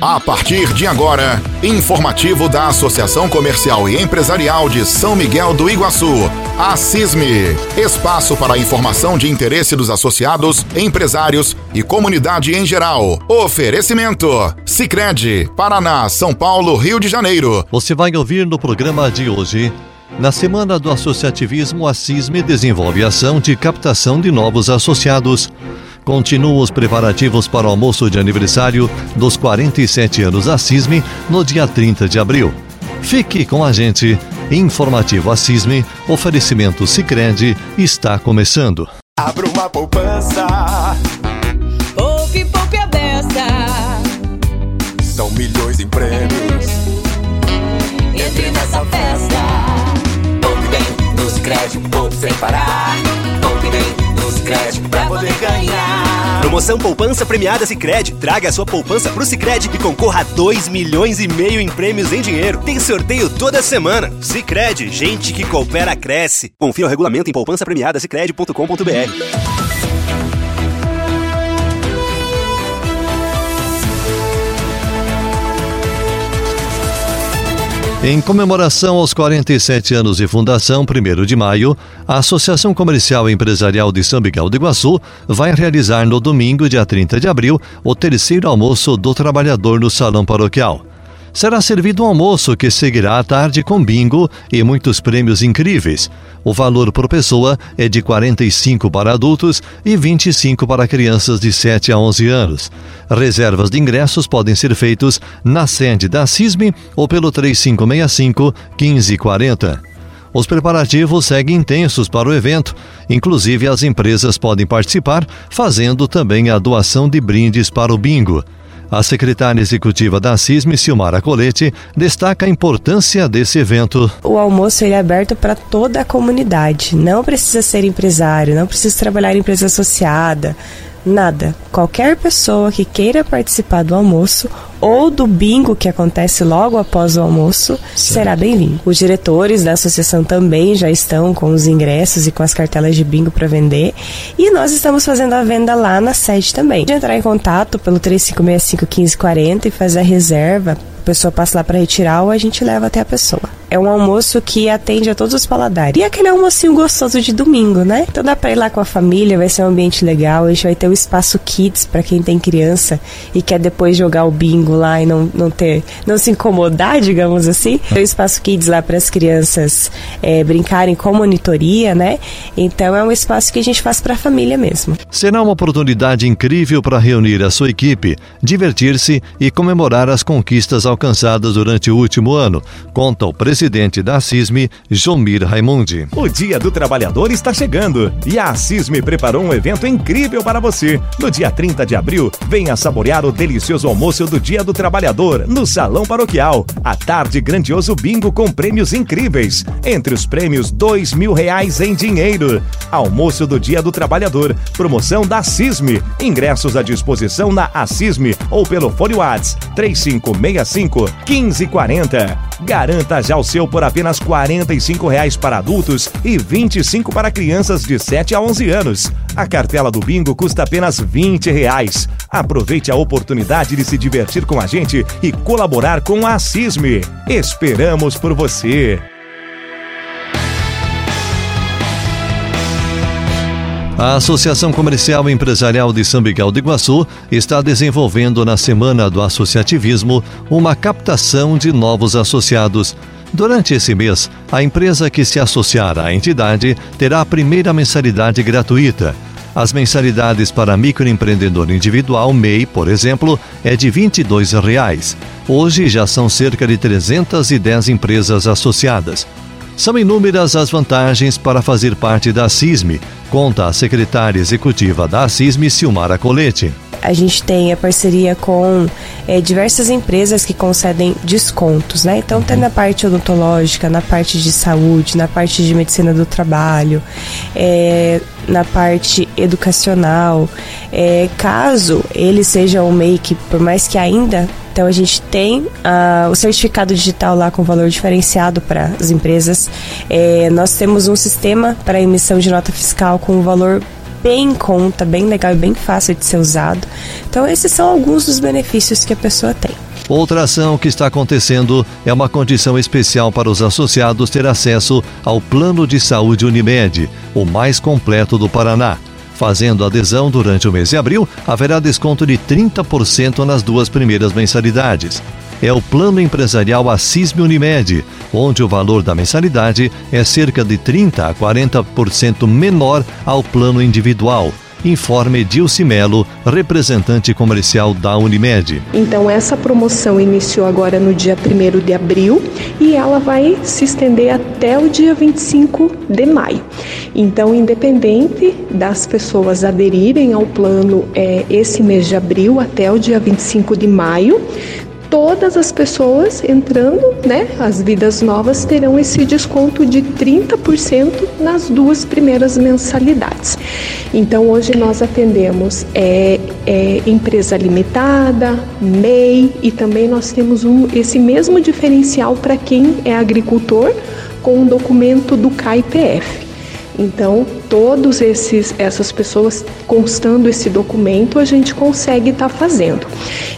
A partir de agora, informativo da Associação Comercial e Empresarial de São Miguel do Iguaçu, a CISME. Espaço para informação de interesse dos associados, empresários e comunidade em geral. Oferecimento: Sicredi, Paraná, São Paulo, Rio de Janeiro. Você vai ouvir no programa de hoje. Na Semana do Associativismo, a CISME desenvolve ação de captação de novos associados. Continuam os preparativos para o almoço de aniversário dos 47 anos da CISME no dia 30 de abril. Fique com a gente. Informativo a CISME, oferecimento Sicredi está começando. Abra uma poupança. Poupe, poupe a beça. São milhões em prêmios. Entre nessa festa. Poupe bem no Sicredi, poupe sem parar. Sicredi pra poder ganhar. Promoção Poupança Premiada Sicredi. Traga a sua poupança pro Sicredi e concorra a 2 milhões e meio em prêmios em dinheiro. Tem sorteio toda semana. Sicredi, gente que coopera cresce. Confira o regulamento em poupança premiada sicredi.com.br. Em comemoração aos 47 anos de fundação, 1 de maio, a Associação Comercial e Empresarial de São Miguel do Iguaçu vai realizar no domingo, dia 30 de abril, o terceiro almoço do trabalhador no Salão Paroquial. Será servido um almoço que seguirá à tarde com bingo e muitos prêmios incríveis. O valor por pessoa é de 45 para adultos e 25 para crianças de 7 a 11 anos. Reservas de ingressos podem ser feitos na sede da CISME ou pelo 3565 1540. Os preparativos seguem intensos para o evento, inclusive as empresas podem participar, fazendo também a doação de brindes para o bingo. A secretária executiva da CISM, Silmara Colete, destaca a importância desse evento. O almoço é aberto para toda a comunidade. Não precisa ser empresário, não precisa trabalhar em empresa associada, nada. Qualquer pessoa que queira participar do almoço ou do bingo que acontece logo após o almoço será bem-vindo. Os diretores da associação também já estão com os ingressos e com as cartelas de bingo para vender e nós estamos fazendo a venda lá na sede também. De entrar em contato pelo 3565 1540 e fazer a reserva, a pessoa passa lá para retirar ou a gente leva até a pessoa. É um almoço que atende a todos os paladares. E aquele almocinho gostoso de domingo, né? Então dá para ir lá com a família, vai ser um ambiente legal. A gente vai ter o espaço kids para quem tem criança e quer depois jogar o bingo lá e não, não ter, não se incomodar, digamos assim. Tem o espaço kids lá para as crianças é, brincarem com monitoria, né? Então é um espaço que a gente faz para a família mesmo. Será uma oportunidade incrível para reunir a sua equipe, divertir-se e comemorar as conquistas alcançadas durante o último ano, conta o presidente da CISME, Jomir Raimundi. O Dia do Trabalhador está chegando e a CISME preparou um evento incrível para você. No dia 30 de abril, venha saborear o delicioso almoço do Dia do Trabalhador no Salão Paroquial. À tarde, grandioso bingo com prêmios incríveis. Entre os prêmios, dois mil reais em dinheiro. Almoço do Dia do Trabalhador. Promoção da CISME. Ingressos à disposição na Assisme ou pelo Fone Whats 3565 1540. Garanta já o seu por apenas 45 reais para adultos e R$ 25 para crianças de 7 a 11 anos. A cartela do bingo custa apenas 20 reais. Aproveite a oportunidade de se divertir com a gente e colaborar com a CISME. Esperamos por você. A Associação Comercial e Empresarial de São Miguel do Iguaçu está desenvolvendo na Semana do Associativismo uma captação de novos associados. Durante esse mês, a empresa que se associar à entidade terá a primeira mensalidade gratuita. As mensalidades para microempreendedor individual MEI, por exemplo, é de 22 reais. Hoje já são cerca de 310 empresas associadas. São inúmeras as vantagens para fazer parte da CISME, conta a secretária executiva da CISME, Silmara Colete. A gente tem a parceria com é, diversas empresas que concedem descontos, né? Então tem na parte odontológica, na parte de saúde, na parte de medicina do trabalho, é, na parte educacional. É, caso ele seja um MEI que, por mais que ainda então a gente tem uh, o certificado digital lá com valor diferenciado para as empresas. É, nós temos um sistema para emissão de nota fiscal com um valor bem em conta, bem legal e bem fácil de ser usado. Então esses são alguns dos benefícios que a pessoa tem. Outra ação que está acontecendo é uma condição especial para os associados ter acesso ao Plano de Saúde Unimed, o mais completo do Paraná. Fazendo adesão durante o mês de abril, haverá desconto de 30% nas duas primeiras mensalidades. É o Plano Empresarial Assisme Unimed, onde o valor da mensalidade é cerca de 30 a 40% menor ao plano individual informe Dilce Melo, representante comercial da Unimed. Então essa promoção iniciou agora no dia 1 de abril e ela vai se estender até o dia 25 de maio. Então, independente das pessoas aderirem ao plano é, esse mês de abril até o dia 25 de maio, todas as pessoas entrando, né, as vidas novas terão esse desconto de 30% nas duas primeiras mensalidades. Então hoje nós atendemos é, é, empresa limitada, MEI e também nós temos um, esse mesmo diferencial para quem é agricultor com o documento do CAIPF. Então, todos esses essas pessoas constando esse documento, a gente consegue estar tá fazendo.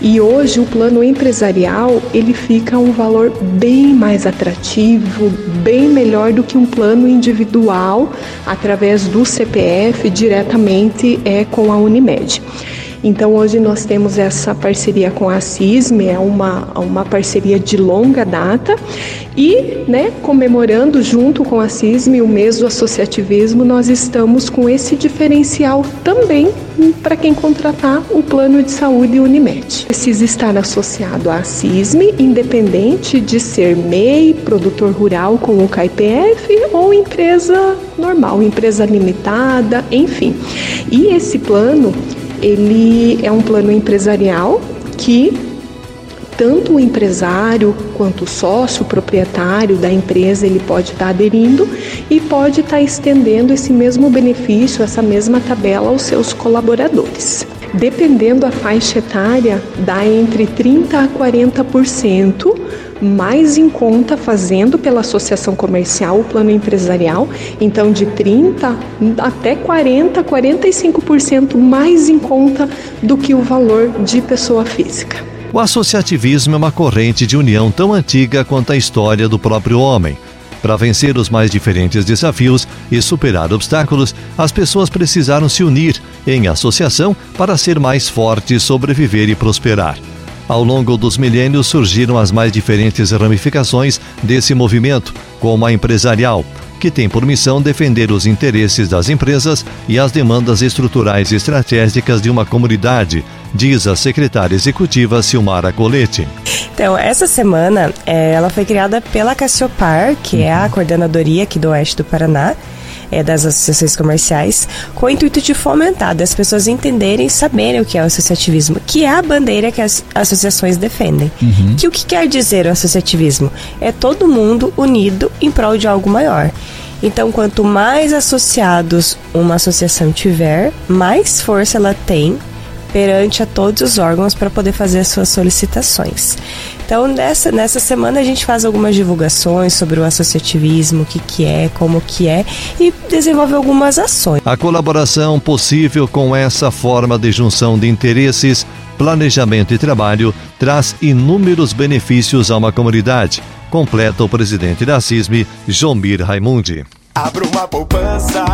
E hoje o plano empresarial, ele fica um valor bem mais atrativo, bem melhor do que um plano individual através do CPF diretamente é com a Unimed. Então hoje nós temos essa parceria com a CISM, é uma, uma parceria de longa data e, né, comemorando junto com a CISM o mês do associativismo, nós estamos com esse diferencial também para quem contratar o plano de saúde Unimed. Precisa estar associado à CISM, independente de ser MEI, produtor rural com o CAIPF ou empresa normal, empresa limitada, enfim. E esse plano ele é um plano empresarial que tanto o empresário quanto o sócio proprietário da empresa ele pode estar aderindo e pode estar estendendo esse mesmo benefício, essa mesma tabela aos seus colaboradores. Dependendo da faixa etária, dá entre 30 a 40% mais em conta fazendo pela associação comercial o plano empresarial, então de 30 até 40, 45% mais em conta do que o valor de pessoa física. O associativismo é uma corrente de união tão antiga quanto a história do próprio homem. Para vencer os mais diferentes desafios e superar obstáculos, as pessoas precisaram se unir em associação para ser mais fortes, sobreviver e prosperar. Ao longo dos milênios surgiram as mais diferentes ramificações desse movimento, como a empresarial, que tem por missão defender os interesses das empresas e as demandas estruturais e estratégicas de uma comunidade, diz a secretária executiva Silmara Colete. Então, essa semana, é, ela foi criada pela Cassiopar, que é a coordenadoria aqui do Oeste do Paraná, é, das associações comerciais, com o intuito de fomentar, das pessoas entenderem e saberem o que é o associativismo, que é a bandeira que as associações defendem. Uhum. Que o que quer dizer o associativismo? É todo mundo unido em prol de algo maior. Então, quanto mais associados uma associação tiver, mais força ela tem perante a todos os órgãos para poder fazer as suas solicitações. Então, nessa, nessa semana a gente faz algumas divulgações sobre o associativismo, o que, que é, como que é e desenvolve algumas ações. A colaboração possível com essa forma de junção de interesses, planejamento e trabalho traz inúmeros benefícios a uma comunidade, completa o presidente da CISM, Jomir Raimundi. Abra uma poupança.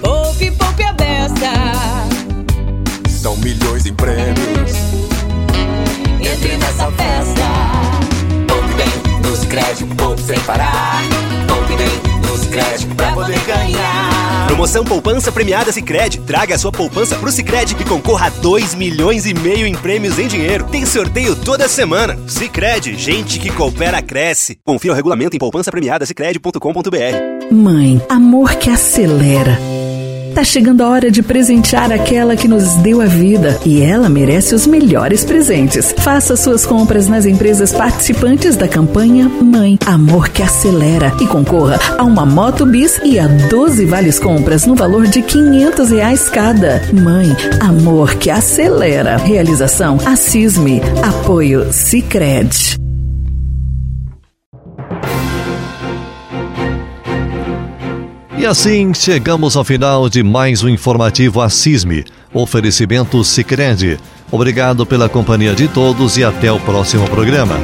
Poupe, poupe a beça. Milhões em prêmios entre nessa festa. Poupe bem nos créditos, poupe sem parar. Poupe bem nos créditos pra poder ganhar. Promoção Poupança Premiada Sicredi. Traga a sua poupança pro Sicredi e concorra a 2 milhões e meio em prêmios em dinheiro. Tem sorteio toda semana. Sicredi, gente que coopera cresce. Confira o regulamento em poupança premiada Mãe, amor que acelera Tá chegando a hora de presentear aquela que nos deu a vida e ela merece os melhores presentes. Faça suas compras nas empresas participantes da campanha Mãe Amor que Acelera e concorra a uma moto bis e a 12 vales compras no valor de 500 reais cada. Mãe Amor que Acelera. Realização Assisme. Apoio Cicred. E assim chegamos ao final de mais um informativo Assisme. Oferecimento Sicredi. Obrigado pela companhia de todos e até o próximo programa.